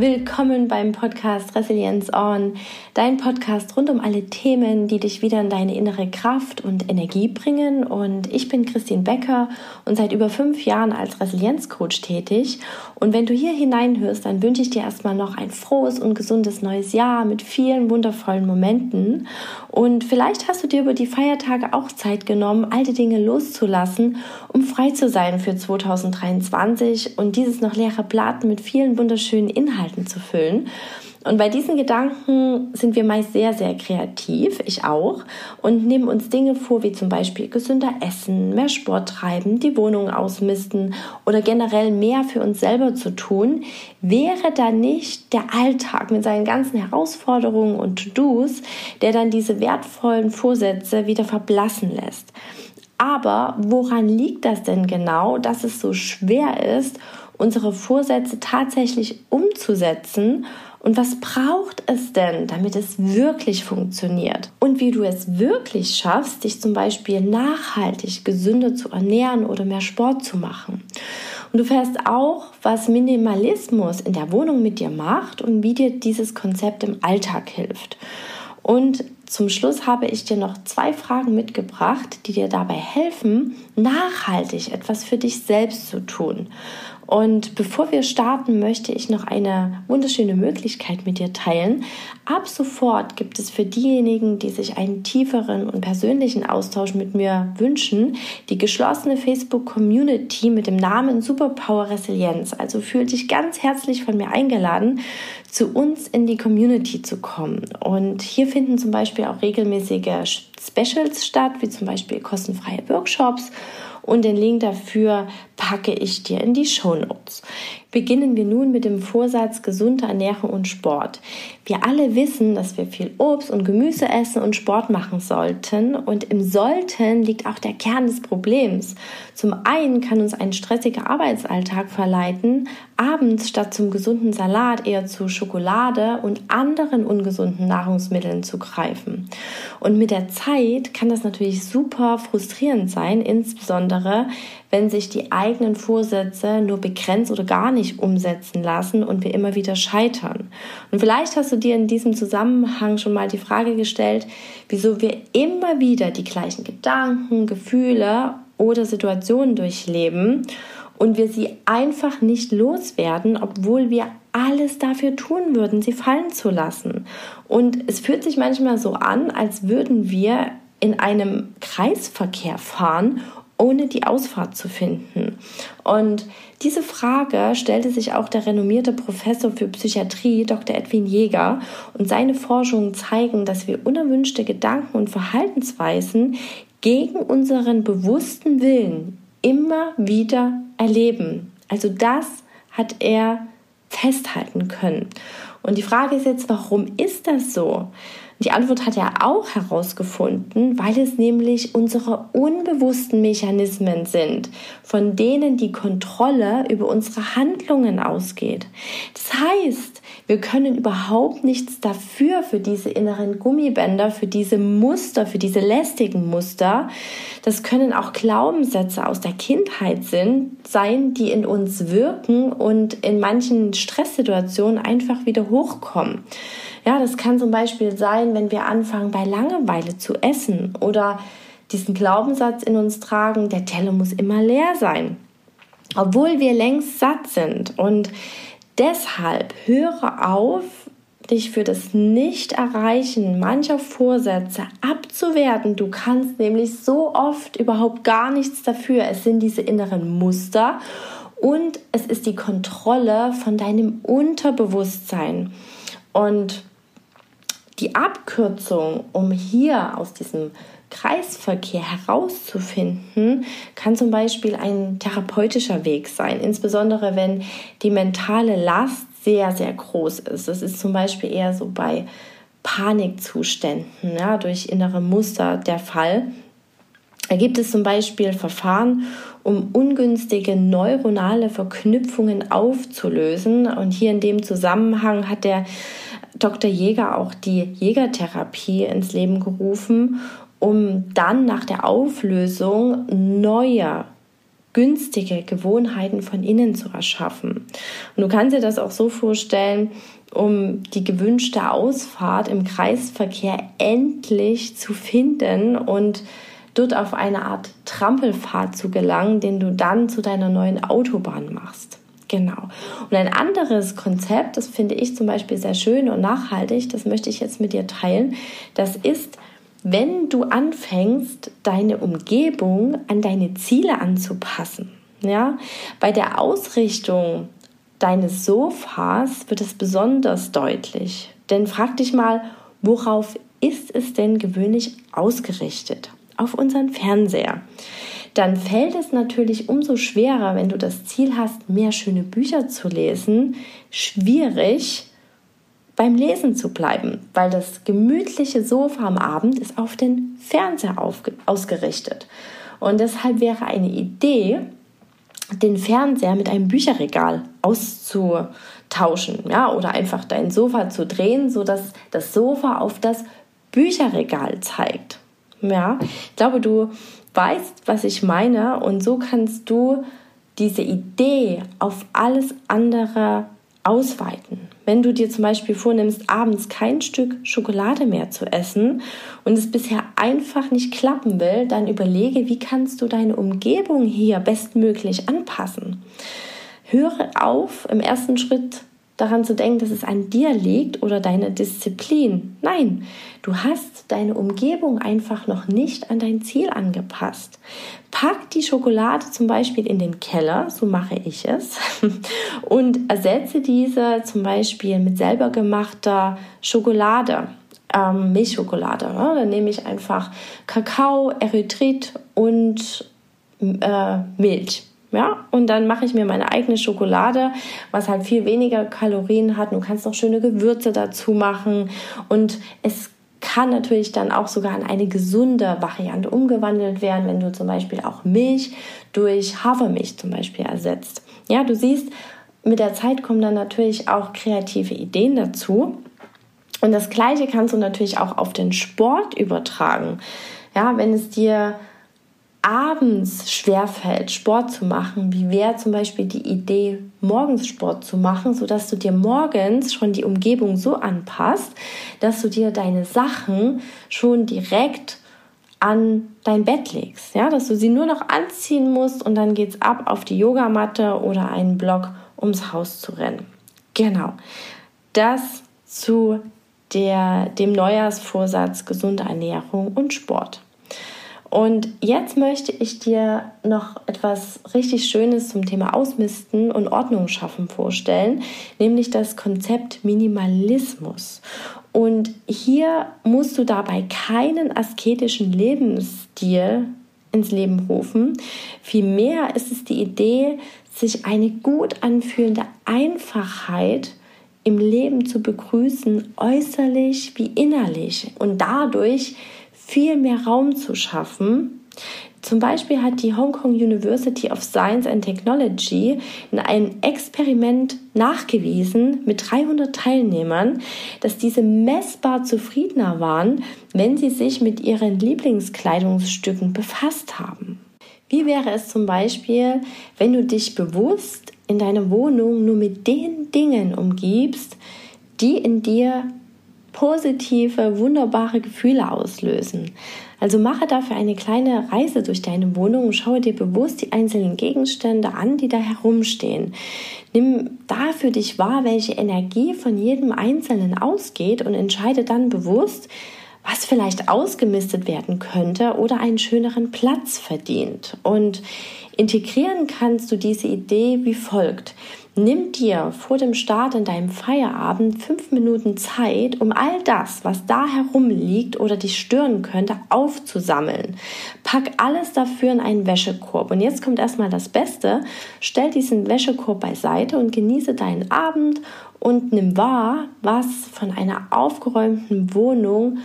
Willkommen beim Podcast Resilienz On, dein Podcast rund um alle Themen, die dich wieder in deine innere Kraft und Energie bringen. Und ich bin Christine Becker und seit über fünf Jahren als Resilienzcoach tätig. Und wenn du hier hineinhörst, dann wünsche ich dir erstmal noch ein frohes und gesundes neues Jahr mit vielen wundervollen Momenten. Und vielleicht hast du dir über die Feiertage auch Zeit genommen, alte Dinge loszulassen, um frei zu sein für 2023 und dieses noch leere Blatt mit vielen wunderschönen Inhalten Inhalten zu füllen. Und bei diesen Gedanken sind wir meist sehr, sehr kreativ, ich auch, und nehmen uns Dinge vor, wie zum Beispiel gesünder essen, mehr Sport treiben, die Wohnung ausmisten oder generell mehr für uns selber zu tun. Wäre da nicht der Alltag mit seinen ganzen Herausforderungen und To-Dos, der dann diese wertvollen Vorsätze wieder verblassen lässt? Aber woran liegt das denn genau, dass es so schwer ist unsere Vorsätze tatsächlich umzusetzen und was braucht es denn, damit es wirklich funktioniert? Und wie du es wirklich schaffst, dich zum Beispiel nachhaltig gesünder zu ernähren oder mehr Sport zu machen. Und du fährst auch, was Minimalismus in der Wohnung mit dir macht und wie dir dieses Konzept im Alltag hilft. Und zum Schluss habe ich dir noch zwei Fragen mitgebracht, die dir dabei helfen, nachhaltig etwas für dich selbst zu tun. Und bevor wir starten, möchte ich noch eine wunderschöne Möglichkeit mit dir teilen. Ab sofort gibt es für diejenigen, die sich einen tieferen und persönlichen Austausch mit mir wünschen, die geschlossene Facebook-Community mit dem Namen Superpower Resilienz. Also fühl dich ganz herzlich von mir eingeladen, zu uns in die Community zu kommen. Und hier finden zum Beispiel auch regelmäßige Specials statt, wie zum Beispiel kostenfreie Workshops und den Link dafür packe ich dir in die Show Notes. Beginnen wir nun mit dem Vorsatz gesunde Ernährung und Sport. Wir alle wissen, dass wir viel Obst und Gemüse essen und Sport machen sollten. Und im Sollten liegt auch der Kern des Problems. Zum einen kann uns ein stressiger Arbeitsalltag verleiten, abends statt zum gesunden Salat eher zu Schokolade und anderen ungesunden Nahrungsmitteln zu greifen. Und mit der Zeit kann das natürlich super frustrierend sein, insbesondere wenn sich die eigenen Vorsätze nur begrenzt oder gar nicht umsetzen lassen und wir immer wieder scheitern. Und vielleicht hast du dir in diesem Zusammenhang schon mal die Frage gestellt, wieso wir immer wieder die gleichen Gedanken, Gefühle oder Situationen durchleben und wir sie einfach nicht loswerden, obwohl wir alles dafür tun würden, sie fallen zu lassen. Und es fühlt sich manchmal so an, als würden wir in einem Kreisverkehr fahren ohne die Ausfahrt zu finden. Und diese Frage stellte sich auch der renommierte Professor für Psychiatrie Dr. Edwin Jäger und seine Forschungen zeigen, dass wir unerwünschte Gedanken und Verhaltensweisen gegen unseren bewussten Willen immer wieder erleben. Also das hat er festhalten können. Und die Frage ist jetzt, warum ist das so? Die Antwort hat er auch herausgefunden, weil es nämlich unsere unbewussten Mechanismen sind, von denen die Kontrolle über unsere Handlungen ausgeht. Das heißt, wir können überhaupt nichts dafür, für diese inneren Gummibänder, für diese Muster, für diese lästigen Muster. Das können auch Glaubenssätze aus der Kindheit sein, die in uns wirken und in manchen Stresssituationen einfach wieder hochkommen. Ja, das kann zum Beispiel sein, wenn wir anfangen, bei Langeweile zu essen oder diesen Glaubenssatz in uns tragen, der Teller muss immer leer sein, obwohl wir längst satt sind. Und deshalb höre auf, dich für das Nicht-Erreichen mancher Vorsätze abzuwerten. Du kannst nämlich so oft überhaupt gar nichts dafür. Es sind diese inneren Muster und es ist die Kontrolle von deinem Unterbewusstsein. Und die Abkürzung, um hier aus diesem Kreisverkehr herauszufinden, kann zum Beispiel ein therapeutischer Weg sein, insbesondere wenn die mentale Last sehr, sehr groß ist. Das ist zum Beispiel eher so bei Panikzuständen, ja, durch innere Muster der Fall. Da gibt es zum Beispiel Verfahren, um ungünstige neuronale Verknüpfungen aufzulösen. Und hier in dem Zusammenhang hat der Dr. Jäger auch die Jägertherapie ins Leben gerufen, um dann nach der Auflösung neue günstige Gewohnheiten von innen zu erschaffen. Und du kannst dir das auch so vorstellen, um die gewünschte Ausfahrt im Kreisverkehr endlich zu finden und dort auf eine Art Trampelpfad zu gelangen, den du dann zu deiner neuen Autobahn machst. Genau. Und ein anderes Konzept, das finde ich zum Beispiel sehr schön und nachhaltig, das möchte ich jetzt mit dir teilen, das ist, wenn du anfängst, deine Umgebung an deine Ziele anzupassen. Ja, bei der Ausrichtung deines Sofas wird es besonders deutlich. Denn frag dich mal, worauf ist es denn gewöhnlich ausgerichtet? Auf unseren Fernseher. Dann fällt es natürlich umso schwerer, wenn du das Ziel hast, mehr schöne Bücher zu lesen, schwierig beim Lesen zu bleiben, weil das gemütliche Sofa am Abend ist auf den Fernseher ausgerichtet. Und deshalb wäre eine Idee, den Fernseher mit einem Bücherregal auszutauschen, ja, oder einfach dein Sofa zu drehen, so dass das Sofa auf das Bücherregal zeigt. Ja, ich glaube, du weißt, was ich meine und so kannst du diese Idee auf alles andere ausweiten. Wenn du dir zum Beispiel vornimmst, abends kein Stück Schokolade mehr zu essen und es bisher einfach nicht klappen will, dann überlege, wie kannst du deine Umgebung hier bestmöglich anpassen. Höre auf, im ersten Schritt daran zu denken, dass es an dir liegt oder deine Disziplin. Nein, du hast deine Umgebung einfach noch nicht an dein Ziel angepasst. Pack die Schokolade zum Beispiel in den Keller, so mache ich es, und ersetze diese zum Beispiel mit selber gemachter Schokolade. Ähm, Milchschokolade. Ne? Dann nehme ich einfach Kakao, Erythrit und äh, Milch. Ja, und dann mache ich mir meine eigene Schokolade, was halt viel weniger Kalorien hat. Du kannst noch schöne Gewürze dazu machen und es kann natürlich dann auch sogar in eine gesunde Variante umgewandelt werden, wenn du zum Beispiel auch Milch durch Hafermilch zum Beispiel ersetzt. Ja, du siehst, mit der Zeit kommen dann natürlich auch kreative Ideen dazu. Und das Gleiche kannst du natürlich auch auf den Sport übertragen. Ja, wenn es dir abends schwerfällt, Sport zu machen, wie wäre zum Beispiel die Idee, morgens Sport zu machen, sodass du dir morgens schon die Umgebung so anpasst, dass du dir deine Sachen schon direkt an dein Bett legst, ja, dass du sie nur noch anziehen musst und dann geht's ab auf die Yogamatte oder einen Block ums Haus zu rennen. Genau. Das zu der, dem Neujahrsvorsatz gesunde Ernährung und Sport. Und jetzt möchte ich dir noch etwas richtig Schönes zum Thema Ausmisten und Ordnung schaffen vorstellen, nämlich das Konzept Minimalismus. Und hier musst du dabei keinen asketischen Lebensstil ins Leben rufen. Vielmehr ist es die Idee, sich eine gut anfühlende Einfachheit im Leben zu begrüßen, äußerlich wie innerlich und dadurch viel mehr Raum zu schaffen. Zum Beispiel hat die Hong Kong University of Science and Technology in einem Experiment nachgewiesen mit 300 Teilnehmern, dass diese messbar zufriedener waren, wenn sie sich mit ihren Lieblingskleidungsstücken befasst haben. Wie wäre es zum Beispiel, wenn du dich bewusst in deiner Wohnung nur mit den Dingen umgibst, die in dir positive, wunderbare Gefühle auslösen. Also mache dafür eine kleine Reise durch deine Wohnung und schaue dir bewusst die einzelnen Gegenstände an, die da herumstehen. Nimm da für dich wahr, welche Energie von jedem Einzelnen ausgeht und entscheide dann bewusst, was vielleicht ausgemistet werden könnte oder einen schöneren Platz verdient. Und integrieren kannst du diese Idee wie folgt. Nimm dir vor dem Start in deinem Feierabend fünf Minuten Zeit, um all das, was da herumliegt oder dich stören könnte, aufzusammeln. Pack alles dafür in einen Wäschekorb. Und jetzt kommt erstmal das Beste. Stell diesen Wäschekorb beiseite und genieße deinen Abend und nimm wahr, was von einer aufgeräumten Wohnung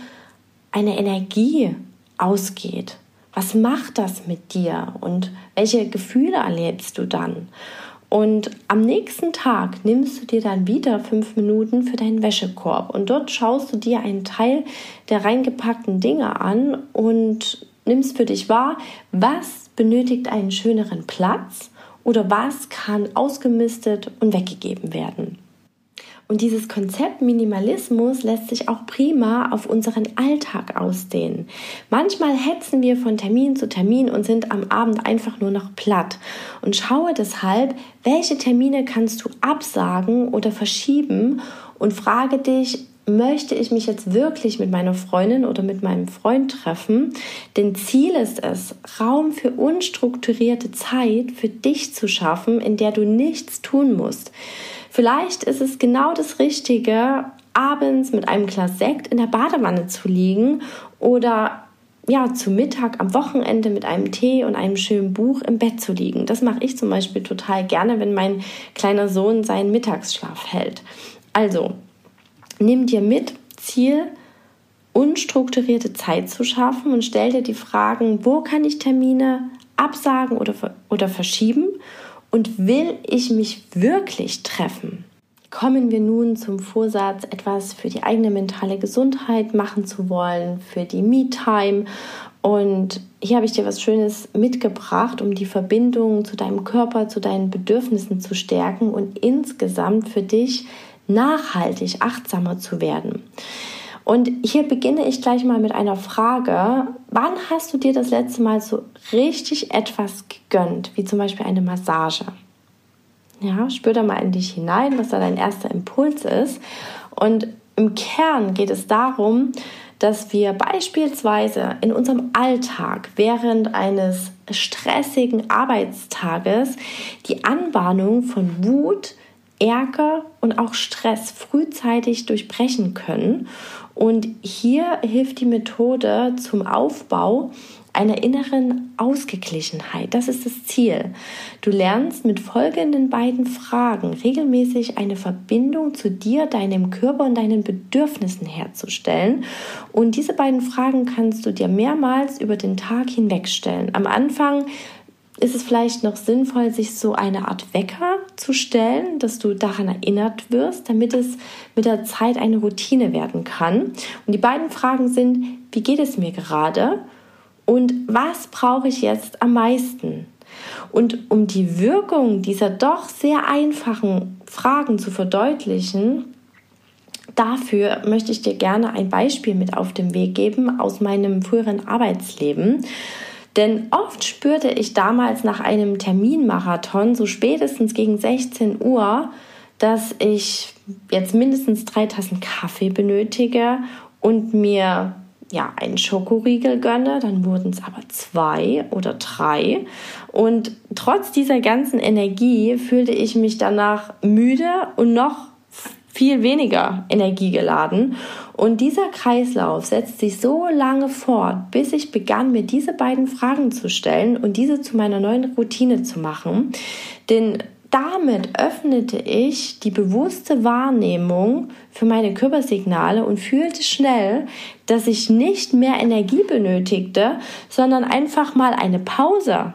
eine Energie ausgeht. Was macht das mit dir und welche Gefühle erlebst du dann? Und am nächsten Tag nimmst du dir dann wieder fünf Minuten für deinen Wäschekorb und dort schaust du dir einen Teil der reingepackten Dinge an und nimmst für dich wahr, was benötigt einen schöneren Platz oder was kann ausgemistet und weggegeben werden. Und dieses Konzept Minimalismus lässt sich auch prima auf unseren Alltag ausdehnen. Manchmal hetzen wir von Termin zu Termin und sind am Abend einfach nur noch platt. Und schaue deshalb, welche Termine kannst du absagen oder verschieben und frage dich, möchte ich mich jetzt wirklich mit meiner Freundin oder mit meinem Freund treffen? Denn Ziel ist es, Raum für unstrukturierte Zeit für dich zu schaffen, in der du nichts tun musst. Vielleicht ist es genau das Richtige, abends mit einem Glas Sekt in der Badewanne zu liegen oder ja, zu Mittag am Wochenende mit einem Tee und einem schönen Buch im Bett zu liegen. Das mache ich zum Beispiel total gerne, wenn mein kleiner Sohn seinen Mittagsschlaf hält. Also, nimm dir mit, Ziel, unstrukturierte Zeit zu schaffen und stell dir die Fragen, wo kann ich Termine absagen oder, oder verschieben und will ich mich wirklich treffen? Kommen wir nun zum Vorsatz, etwas für die eigene mentale Gesundheit machen zu wollen, für die Me-Time. Und hier habe ich dir was Schönes mitgebracht, um die Verbindung zu deinem Körper, zu deinen Bedürfnissen zu stärken und insgesamt für dich nachhaltig achtsamer zu werden. Und hier beginne ich gleich mal mit einer Frage. Wann hast du dir das letzte Mal so richtig etwas gegönnt, wie zum Beispiel eine Massage? Ja, spür da mal in dich hinein, was da dein erster Impuls ist. Und im Kern geht es darum, dass wir beispielsweise in unserem Alltag während eines stressigen Arbeitstages die Anbahnung von Wut, Ärger und auch Stress frühzeitig durchbrechen können und hier hilft die Methode zum Aufbau einer inneren Ausgeglichenheit. Das ist das Ziel. Du lernst mit folgenden beiden Fragen regelmäßig eine Verbindung zu dir, deinem Körper und deinen Bedürfnissen herzustellen. Und diese beiden Fragen kannst du dir mehrmals über den Tag hinweg stellen. Am Anfang ist es vielleicht noch sinnvoll, sich so eine Art Wecker zu stellen, dass du daran erinnert wirst, damit es mit der Zeit eine Routine werden kann. Und die beiden Fragen sind, wie geht es mir gerade und was brauche ich jetzt am meisten? Und um die Wirkung dieser doch sehr einfachen Fragen zu verdeutlichen, dafür möchte ich dir gerne ein Beispiel mit auf den Weg geben aus meinem früheren Arbeitsleben. Denn oft spürte ich damals nach einem Terminmarathon, so spätestens gegen 16 Uhr, dass ich jetzt mindestens drei Tassen Kaffee benötige und mir ja einen Schokoriegel gönne, dann wurden es aber zwei oder drei. Und trotz dieser ganzen Energie fühlte ich mich danach müde und noch viel weniger energiegeladen. Und dieser Kreislauf setzt sich so lange fort, bis ich begann, mir diese beiden Fragen zu stellen und diese zu meiner neuen Routine zu machen. Denn damit öffnete ich die bewusste Wahrnehmung für meine Körpersignale und fühlte schnell, dass ich nicht mehr Energie benötigte, sondern einfach mal eine Pause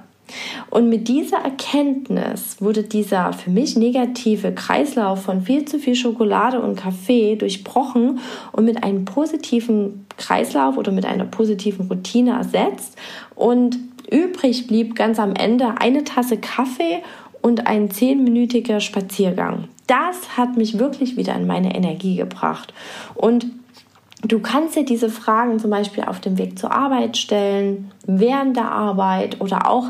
und mit dieser Erkenntnis wurde dieser für mich negative Kreislauf von viel zu viel Schokolade und Kaffee durchbrochen und mit einem positiven Kreislauf oder mit einer positiven Routine ersetzt. Und übrig blieb ganz am Ende eine Tasse Kaffee und ein zehnminütiger Spaziergang. Das hat mich wirklich wieder in meine Energie gebracht. Und Du kannst dir diese Fragen zum Beispiel auf dem Weg zur Arbeit stellen, während der Arbeit oder auch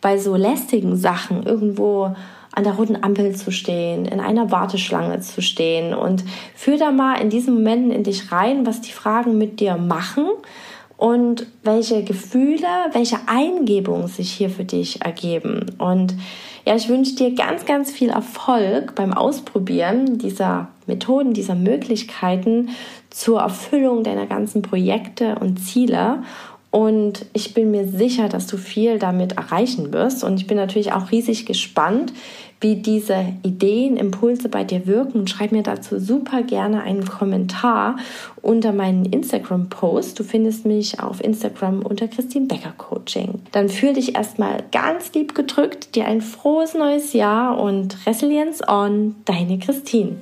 bei so lästigen Sachen irgendwo an der roten Ampel zu stehen, in einer Warteschlange zu stehen und führ da mal in diesen Momenten in dich rein, was die Fragen mit dir machen und welche Gefühle, welche Eingebungen sich hier für dich ergeben. Und ja, ich wünsche dir ganz, ganz viel Erfolg beim Ausprobieren dieser Methoden, dieser Möglichkeiten zur Erfüllung deiner ganzen Projekte und Ziele. Und ich bin mir sicher, dass du viel damit erreichen wirst. Und ich bin natürlich auch riesig gespannt, wie diese Ideen, Impulse bei dir wirken. Und schreib mir dazu super gerne einen Kommentar unter meinen Instagram-Post. Du findest mich auf Instagram unter Christine Becker Coaching. Dann fühl dich erstmal ganz lieb gedrückt, dir ein frohes neues Jahr und Resilience on, deine Christine.